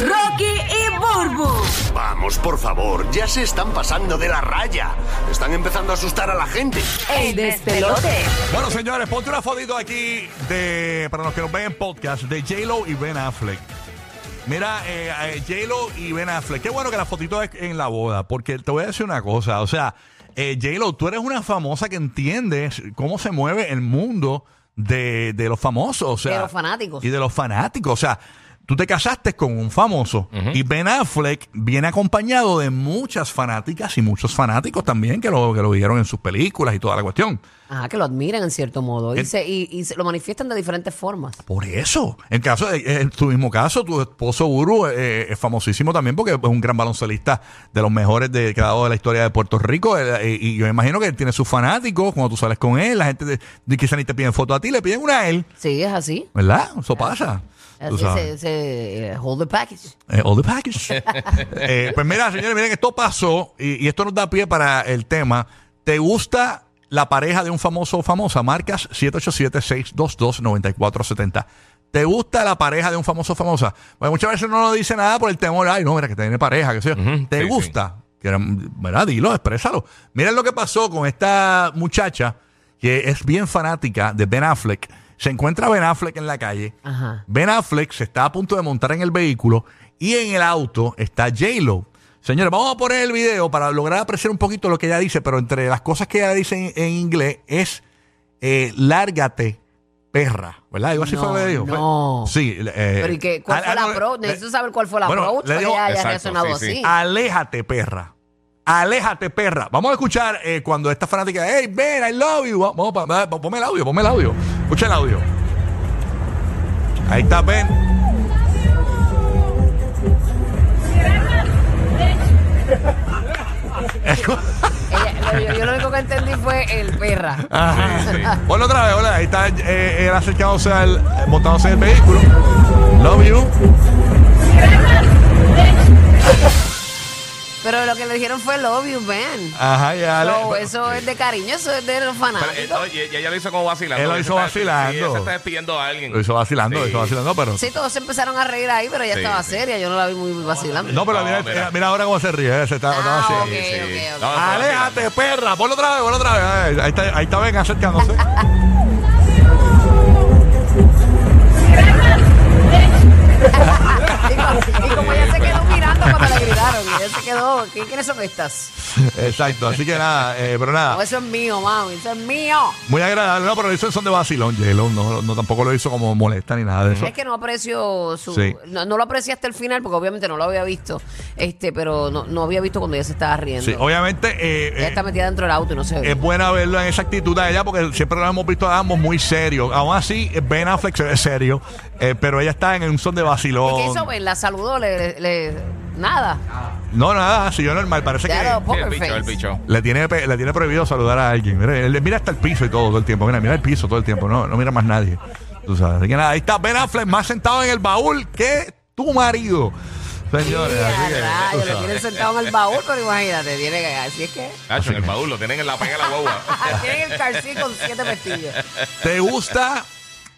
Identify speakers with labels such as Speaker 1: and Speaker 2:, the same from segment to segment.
Speaker 1: Rocky y Burbu.
Speaker 2: Vamos, por favor, ya se están pasando de la raya. Están empezando a asustar a la gente.
Speaker 1: El despelote.
Speaker 3: Bueno, señores, ponte una fotito aquí de para los que nos ven en podcast de J-Lo y Ben Affleck. Mira, eh, eh, J-Lo y Ben Affleck. Qué bueno que la fotito es en la boda, porque te voy a decir una cosa. O sea, eh, J-Lo, tú eres una famosa que entiendes cómo se mueve el mundo de, de los famosos. O sea,
Speaker 4: De los fanáticos.
Speaker 3: Y de los fanáticos. O sea, tú te casaste con un famoso y Ben Affleck viene acompañado de muchas fanáticas y muchos fanáticos también que lo, que lo vieron en sus películas y toda la cuestión.
Speaker 4: Ajá, que lo admiran en cierto modo. Y,
Speaker 3: El-
Speaker 4: se, y, y se lo manifiestan de diferentes formas.
Speaker 3: Por eso, en caso de, en tu mismo caso, tu esposo Uru eh, es famosísimo también porque es un gran baloncelista de los mejores de, que ha dado de la historia de Puerto Rico. eh, y yo me imagino que él tiene sus fanáticos, cuando tú sales con él, la gente de, de quizá ni te piden foto a ti, le piden una a él,
Speaker 4: Sí, es así.
Speaker 3: ¿verdad? Eso pasa.
Speaker 4: Así se, se eh, hold the package.
Speaker 3: Eh, all the package. Eh, pues mira, señores, miren, esto pasó y, y esto nos da pie para el tema. ¿Te gusta la pareja de un famoso o famosa? Marcas 787-622-9470. ¿Te gusta la pareja de un famoso o famosa? Bueno, muchas veces no nos dice nada por el temor. Ay, no, mira, que tiene pareja. Que sé yo. ¿Te
Speaker 5: sí,
Speaker 3: gusta? Que era- ¿Verdad? Dilo, exprésalo. Miren lo que pasó con esta muchacha que es bien fanática de Ben Affleck. Se encuentra Ben Affleck en la calle.
Speaker 4: Ajá.
Speaker 3: Ben Affleck se está a punto de montar en el vehículo y en el auto está J-Lo. Señores, vamos a poner el video para lograr apreciar un poquito lo que ella dice, pero entre las cosas que ella dice en, en inglés es eh, lárgate, perra. ¿Verdad? Digo así
Speaker 4: No,
Speaker 3: fue lo que dijo.
Speaker 4: no.
Speaker 3: Sí. eh,
Speaker 4: Pero ¿y qué, cuál
Speaker 3: al-
Speaker 4: fue la
Speaker 3: algo-
Speaker 4: approach? Necesito saber cuál fue la
Speaker 3: Bueno,
Speaker 4: approach
Speaker 3: le digo-
Speaker 4: ella haya reaccionado
Speaker 5: sí, sí.
Speaker 4: así.
Speaker 3: Aléjate, perra. Aléjate, perra. Vamos a escuchar eh, cuando esta fanática, hey, Ben, I love you. Vamos, ponme el audio, ponme el audio. Escucha el audio. Ahí está Ben.
Speaker 4: Ella- yo, yo lo único que entendí fue el perra.
Speaker 5: Sí, sí.
Speaker 3: Ponlo otra vez, hola. Ahí está eh, él acercándose al, montándose en el vehículo. Love you.
Speaker 4: Pero lo que le dijeron fue love you, Ben.
Speaker 3: Ajá, ya.
Speaker 4: So,
Speaker 3: le-
Speaker 4: eso es de cariño, eso es de los
Speaker 5: Pero,
Speaker 4: fanáticos.
Speaker 5: eh, oye, y ella lo hizo como vacilando.
Speaker 3: Él lo hizo
Speaker 5: se está-
Speaker 3: vacilando.
Speaker 5: sí, ella se está despidiendo a alguien.
Speaker 3: Lo hizo vacilando, lo hizo vacilando, pero.
Speaker 4: Sí, todos se empezaron a reír ahí, pero ella
Speaker 5: Sí,
Speaker 4: estaba
Speaker 5: sí.
Speaker 4: seria. Yo no la vi muy vacilando.
Speaker 3: No, pero
Speaker 5: No,
Speaker 3: mira,
Speaker 5: mira.
Speaker 3: ahora cómo se ríe. eh, Se está, está
Speaker 4: Ah.
Speaker 5: No,
Speaker 3: Aléjate, perra. Ponlo otra vez, ponlo otra vez. Ahí está, ahí está Ben acercándose.
Speaker 4: Y como- y como ella se quedó le gritaron, y se quedó, ¿qué- ¿quiénes son estas?
Speaker 3: Exacto, así que nada, eh, pero
Speaker 4: No,
Speaker 3: nada.
Speaker 4: eso es mío, mami, eso es mío.
Speaker 3: Muy agradable, no, pero lo hizo en son de vacilón, J-Lo. No, no, tampoco lo hizo como molesta ni nada de eso.
Speaker 4: Es que no aprecio su.
Speaker 3: Sí.
Speaker 4: No, no lo aprecié hasta el final porque obviamente no lo había visto. Este, pero no, no había visto cuando ella se estaba riendo.
Speaker 3: Sí, obviamente eh,
Speaker 4: ella
Speaker 3: eh,
Speaker 4: está metida dentro del auto y no se ve.
Speaker 3: es buena verlo en esa actitud de ella porque siempre lo hemos visto a ambos muy serios. Aún así, Ben Affleck se ve serio, eh, pero ella está en un son de
Speaker 4: ¿Y
Speaker 3: vacilón.
Speaker 4: qué hizo Ben? La saludó, le- le- nada.
Speaker 3: No, nada, si yo normal, parece
Speaker 4: Ya lo-
Speaker 3: que
Speaker 4: Poker
Speaker 5: el bicho,
Speaker 4: face.
Speaker 5: el bicho.
Speaker 3: le tiene, pe- le tiene prohibido saludar a alguien. Mira, él mira hasta el piso y todo, todo el tiempo. Mira, mira el piso todo el tiempo, no, no mira más nadie. Tú sabes. Así que nada, ahí está Ben Affleck más sentado en el baúl que tu marido. Señores,
Speaker 4: Sí,
Speaker 3: así que, tú
Speaker 4: rayos, le
Speaker 3: sabes.
Speaker 4: tienen sentado en el baúl, pero imagínate, tiene que. Así es que.
Speaker 5: Nacho, en el baúl lo tienen en la pega de la guagua.
Speaker 4: tienen el seat con siete pestillos.
Speaker 3: ¿Te gusta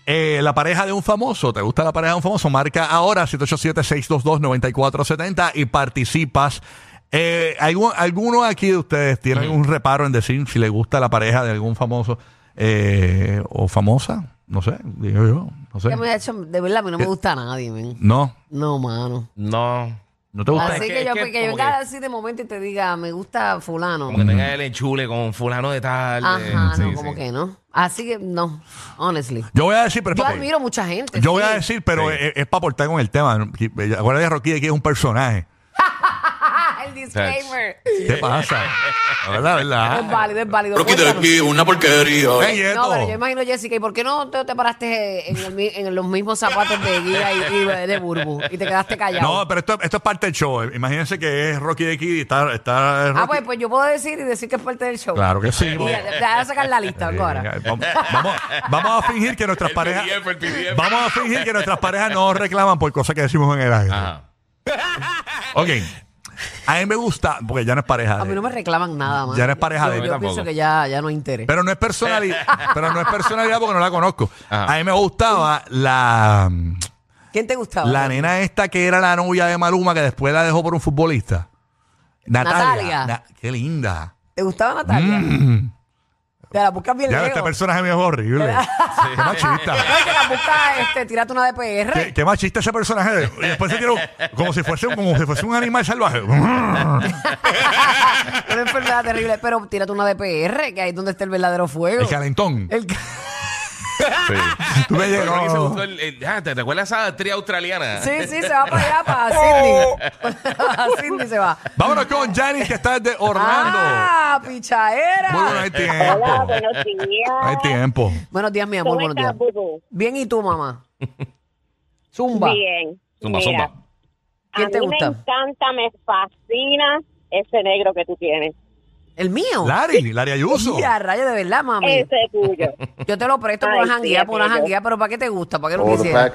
Speaker 3: eh, la pareja de un famoso? ¿Te gusta la pareja de un famoso? Marca ahora 787-622-9470 y participas. Eh, ¿algún- ¿Alguno aquí de ustedes tiene un reparo en decir si le gusta la pareja de algún famoso eh, o famosa? No sé, digo yo. No sé.
Speaker 4: Que me ha hecho, de verdad, a mí no me gusta a nadie, men.
Speaker 3: No,
Speaker 4: No, mano.
Speaker 5: No.
Speaker 3: No te gusta.
Speaker 4: Así
Speaker 5: es
Speaker 4: que,
Speaker 5: que-
Speaker 4: yo,
Speaker 5: es que
Speaker 4: que yo
Speaker 5: que-
Speaker 4: así de momento y te diga, me gusta fulano.
Speaker 5: Como que tenga el enchule con fulano de tal. eh,
Speaker 4: Ajá,
Speaker 5: sí,
Speaker 4: no,
Speaker 5: sí.
Speaker 4: como que no. Así que no, honestly.
Speaker 3: Yo voy a decir, pero
Speaker 4: Yo admiro mucha gente.
Speaker 3: Yo voy a decir, pero
Speaker 5: Sí.
Speaker 3: es, para aportar con el tema. Acuérdate de Rocky que es un personaje.
Speaker 4: Disclaimer.
Speaker 3: ¿Qué pasa? La verdad,
Speaker 4: Es
Speaker 3: verdad.
Speaker 4: válido, es válido.
Speaker 6: Rocky de
Speaker 4: Cuéntanos.
Speaker 6: aquí, una porquería.
Speaker 3: Ey.
Speaker 4: No, pero yo imagino, Jessica, ¿y por qué no te, te paraste en, el mi- en los mismos zapatos de Guía y, y de Burbu y te quedaste callado?
Speaker 3: No, pero esto, esto es parte del show. Imagínense que es Rocky de Kid y está, está
Speaker 4: ah, pues, pues yo puedo decir y decir que es parte del show.
Speaker 3: Claro que sí.
Speaker 4: Y ya, Déjame sacar la lista
Speaker 3: Eh,
Speaker 4: ahora.
Speaker 3: vamos, vamos, vamos a fingir que nuestras
Speaker 5: El
Speaker 3: parejas.
Speaker 5: PDF, el PDF.
Speaker 3: Vamos a fingir que nuestras parejas no reclaman por cosas que decimos en el aire.
Speaker 5: Ajá.
Speaker 3: Ok. A mí me gusta, porque ya no es pareja.
Speaker 4: A
Speaker 3: de-
Speaker 4: mí no me reclaman nada más.
Speaker 3: Ya no es pareja
Speaker 4: yo,
Speaker 3: de-
Speaker 4: Yo
Speaker 5: Tampoco.
Speaker 4: pienso que ya, ya no hay interés.
Speaker 3: Pero no es personalidad. pero no es personalidad porque no la conozco.
Speaker 5: Ajá.
Speaker 3: A mí me gustaba la.
Speaker 4: ¿Quién te gustaba?
Speaker 3: La nena esta que era la novia de Maluma, que después la dejó por un futbolista. Natalia.
Speaker 4: Natalia.
Speaker 3: Na- qué linda.
Speaker 4: ¿Te gustaba Natalia?
Speaker 3: Mm.
Speaker 4: Te la buscas bien
Speaker 3: Ya,
Speaker 4: lejos.
Speaker 3: este personaje mío es horrible. Qué machista.
Speaker 4: No, y te la buscas, este, tírate una de PR.
Speaker 3: Qué, qué machista ese personaje. Y después se tiró como si fuese, como si fuese un animal salvaje.
Speaker 4: Una enfermedad terrible. Pero tírate una de PR, que ahí es donde está el verdadero fuego.
Speaker 3: El calentón.
Speaker 4: El ca-
Speaker 5: Sí.
Speaker 3: Tú me
Speaker 5: se
Speaker 3: llegó.
Speaker 5: gustó el- el- ah, ¿Te, te acuerdas esa actriz australiana?
Speaker 4: Sí, sí, se va para allá, para Sydney. a Sydney se va.
Speaker 3: Vámonos con Janice, que está desde Orlando.
Speaker 4: ¡Ah, pichaera!
Speaker 3: Muy bueno, hay
Speaker 6: Hola,
Speaker 3: tiempo.
Speaker 6: buenos días.
Speaker 3: Hay tiempo.
Speaker 4: Buenos días, mi amor,
Speaker 6: ¿Cómo
Speaker 4: buenos días.
Speaker 6: estás, Bubu?
Speaker 4: Bien, ¿y tú, mamá? Zumba.
Speaker 6: Bien.
Speaker 5: Zumba,
Speaker 6: Mira,
Speaker 5: zumba.
Speaker 4: ¿Quién
Speaker 6: a
Speaker 4: te
Speaker 6: mí
Speaker 4: gusta?
Speaker 6: me encanta, me fascina ese negro que tú tienes.
Speaker 4: ¿El mío?
Speaker 3: Lari, Lari Ayuso.
Speaker 4: Mira, rayo de verdad, mami.
Speaker 6: Ese tuyo.
Speaker 4: Yo te lo presto por
Speaker 6: Ay,
Speaker 4: una janguía, por una janguía, pero ¿para qué te gusta? ¿Para qué lo quisieras?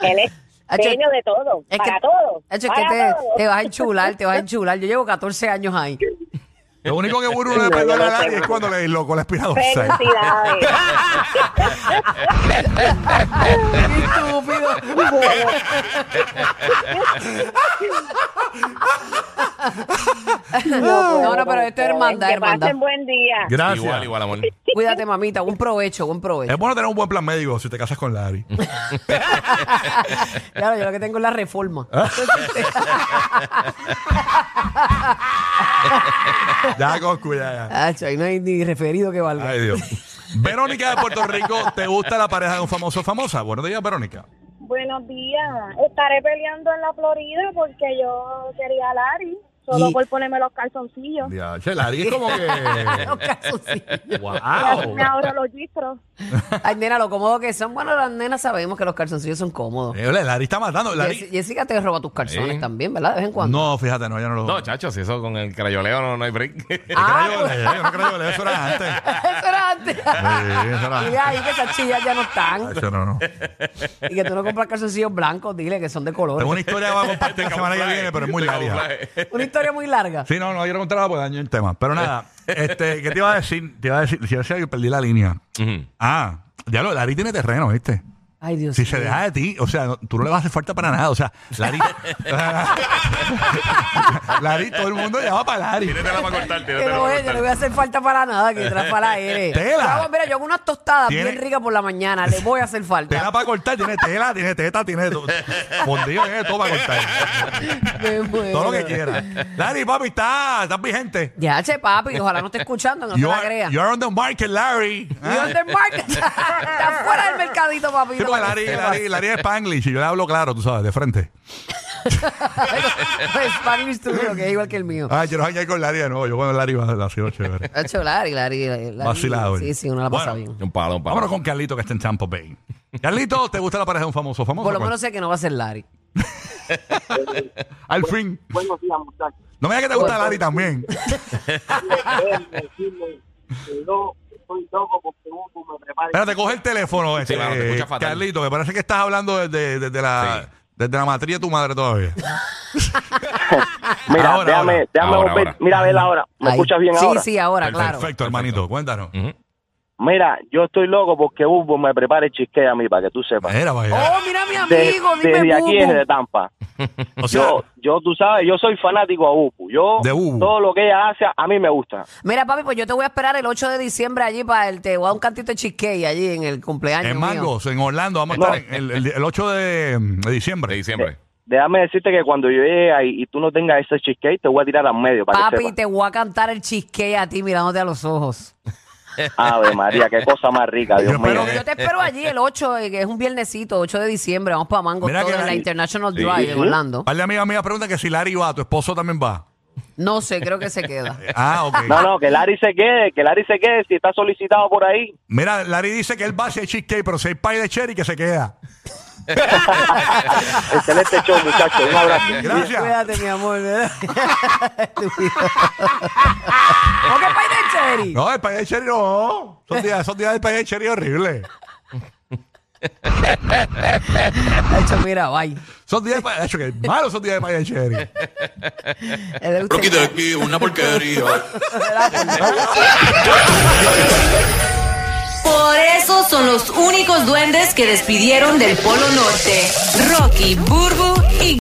Speaker 6: Él es dueño de todo.
Speaker 4: Es
Speaker 6: para
Speaker 4: que,
Speaker 6: todo.
Speaker 4: Es
Speaker 6: para
Speaker 4: que te,
Speaker 6: todo.
Speaker 4: te vas a enchular, te vas a enchular. Yo llevo 14 años ahí.
Speaker 3: Lo único que Burbu no le perdona a Lari es cuando le loco la espina dorsal.
Speaker 6: Felicidades.
Speaker 4: Estúpido. No, no, pero esto es hermandad,
Speaker 6: Que
Speaker 4: hermandad.
Speaker 6: pasen buen día.
Speaker 3: Gracias.
Speaker 5: Igual, igual, amor.
Speaker 4: Cuídate, mamita. Un provecho, buen provecho.
Speaker 3: Es bueno tener un buen plan médico si te casas con Lari.
Speaker 4: Claro, yo lo que tengo es la reforma.
Speaker 3: ya, ya, ya.
Speaker 4: Hacho, ahí no hay ni referido que valga.
Speaker 3: Ay, Dios. Verónica de Puerto Rico, ¿te gusta la pareja de un famoso o famosa? Buenos días, Verónica.
Speaker 7: Buenos días. Estaré peleando en la Florida porque yo quería a Larry, solo
Speaker 4: Y-
Speaker 7: por ponerme los calzoncillos.
Speaker 3: Ya, che, Lari es como que.
Speaker 4: Los calzoncillos.
Speaker 7: Y
Speaker 3: ¡Wow!
Speaker 7: me ahorro los gistros.
Speaker 4: Ay, nena, lo cómodo que son. Bueno, las nenas sabemos que los calzoncillos son cómodos.
Speaker 3: Eh, Lari está matando. Lari.
Speaker 4: Jess- Jessica te roba tus calzones
Speaker 5: Sí.
Speaker 4: también, ¿verdad? De vez en cuando.
Speaker 3: No, fíjate, no, ya no lo.
Speaker 5: No, chacho, si eso con el crayoleo no, no hay break.
Speaker 4: Ah,
Speaker 3: yo no que eso era antes.
Speaker 4: Eso era antes.
Speaker 3: Sí, eso era
Speaker 4: Dile ahí que esas chillas ya no están.
Speaker 3: Eso no, no.
Speaker 4: Y que tú no compras calzoncillos blancos, dile que son de color.
Speaker 3: Tengo una historia que voy a compartir la semana que viene, pero es muy larga.
Speaker 4: Una historia muy larga.
Speaker 3: Sí, no, no quiero contarla porque daño el tema. Pero nada, este, ¿qué te iba a decir? Te iba a decir, si yo decía que perdí la línea.
Speaker 5: Ujú.
Speaker 3: Ah, ya lo, Lari tiene terreno, ¿viste?
Speaker 4: Ay, Dios
Speaker 3: Si
Speaker 4: mío.
Speaker 3: se deja de ti, o sea, no- tú no le vas a hacer falta para nada. O sea, Lari. Lari, todo el mundo llama para Lari.
Speaker 5: Tíratela para cortar,
Speaker 4: Que
Speaker 5: tíratela
Speaker 4: no,
Speaker 5: para
Speaker 4: yo no le voy
Speaker 5: cortar.
Speaker 4: a hacer falta para nada, que trae para el aire.
Speaker 3: Tela.
Speaker 4: Yo hago- mira, yo hago unas tostadas
Speaker 3: Tiene-
Speaker 4: bien ricas por la mañana. Le voy a hacer
Speaker 3: Tela
Speaker 4: falta.
Speaker 3: para cortar, tiene tela, tiene teta, tiene todo. Fondido, tiene todo para cortar.
Speaker 4: Me muero.
Speaker 3: Todo lo que quiera. Lari, papi, está, estás vigente.
Speaker 4: Ya, che, papi, ojalá no esté escuchando, que no se la
Speaker 3: are,
Speaker 4: crea.
Speaker 3: you are on the market, Larry.
Speaker 4: Y on the market. Está fuera del mercadito, papi.
Speaker 3: Sí, porque Larry, Larry, Larry es Spanglish y yo le hablo claro, tú sabes, de frente.
Speaker 4: Pues Spanish Studio, que es igual que el mío.
Speaker 3: Ay, quiero janguear con Larry de nuevo. Yo con Larry va a sido chévere.
Speaker 4: Ha hecho Larry, Larry, Larry.
Speaker 3: Vacilado.
Speaker 4: Sí, sí, uno la pasa
Speaker 3: Bueno,
Speaker 4: bien.
Speaker 5: Un palo, un palo.
Speaker 3: Vámonos con Carlito que está en Tampa Bay. Carlito, ¿te gusta la pareja de un famoso famoso?
Speaker 4: Por lo menos sé que no va a ser Larry.
Speaker 3: Al fin.
Speaker 8: Buenos días, muchachos.
Speaker 3: No me digas que te gusta Larry también.
Speaker 8: Déjenme decirle que yo estoy loco porque uno me prepare.
Speaker 3: Espérate, coge el teléfono, este,
Speaker 5: mano, te escucha fatal.
Speaker 3: Carlito, que parece que estás hablando desde, desde la,
Speaker 5: Sí.
Speaker 3: desde la matriz de tu madre todavía.
Speaker 8: Mira,
Speaker 3: Ahora,
Speaker 8: déjame,
Speaker 3: ahora.
Speaker 8: déjame
Speaker 5: Ahora,
Speaker 8: volver.
Speaker 5: ahora.
Speaker 8: Mira, a ver ahora. ¿Me
Speaker 4: Ahí.
Speaker 8: escuchas bien
Speaker 4: sí,
Speaker 8: ahora?
Speaker 4: Sí, ahora, claro.
Speaker 3: Perfecto, hermanito, cuéntanos.
Speaker 5: Ujú.
Speaker 8: Mira, yo estoy loco porque Hugo me prepare chisque a mí, para que tú sepas.
Speaker 3: Era, vaya.
Speaker 4: Oh, mira mi
Speaker 8: De-
Speaker 4: amigo, dime
Speaker 8: desde aquí es
Speaker 4: Bubu.
Speaker 8: de Tampa.
Speaker 3: O sea,
Speaker 8: Yo, yo, tú sabes, yo soy fanático a Ubu. Yo,
Speaker 3: De Ubu.
Speaker 8: todo lo que ella hace, a mí me gusta.
Speaker 4: Mira, papi, pues yo te voy a esperar el 8 de diciembre allí para el te voy a dar un cantito de cheesecake allí en el cumpleaños.
Speaker 3: en
Speaker 4: mío.
Speaker 3: Mangos, en Orlando, vamos a
Speaker 8: No.
Speaker 3: estar en el, el- el 8 de, de diciembre.
Speaker 5: De diciembre.
Speaker 8: Déjame decirte que cuando yo llegue ahí y tú no tengas ese cheesecake, te voy a tirar al medio para que
Speaker 4: Papi,
Speaker 8: sepas.
Speaker 4: te voy a cantar el cheesecake a ti mirándote a los ojos.
Speaker 8: Ave María, qué cosa más rica, Dios
Speaker 3: Yo
Speaker 8: mío.
Speaker 3: espero que-
Speaker 4: Yo te espero allí el 8, eh, que es un viernesito, 8 de diciembre. Vamos para Mango,
Speaker 3: Mira
Speaker 4: todo
Speaker 3: que
Speaker 4: en la. International
Speaker 5: Sí,
Speaker 4: Drive
Speaker 8: sí.
Speaker 4: en Orlando.
Speaker 3: Par de amigas mías preguntan que si Larry va, tu esposo también va.
Speaker 4: No sé, creo que se queda.
Speaker 3: Ah, ok.
Speaker 8: No, no, que Larry se quede, que Larry se quede si está solicitado por ahí.
Speaker 3: Mira, Larry dice que él va hacia el cheesecake, pero si hay pie de cherry que se queda.
Speaker 8: Excelente show, muchachos. Un abrazo.
Speaker 3: Gracias.
Speaker 4: Cuídate, mi amor. ¿Cómo que pay de cherry?
Speaker 3: No, el pie de cherry no. Son días, son días del pie de cherry horrible.
Speaker 4: De hecho, mira, bye.
Speaker 3: Son días de pie de hecho, que malos son días de pie de cherry.
Speaker 4: De usted.
Speaker 9: de aquí, una porquería.
Speaker 1: Por eso son los únicos duendes que despidieron del Polo Norte. Rocky, Burbu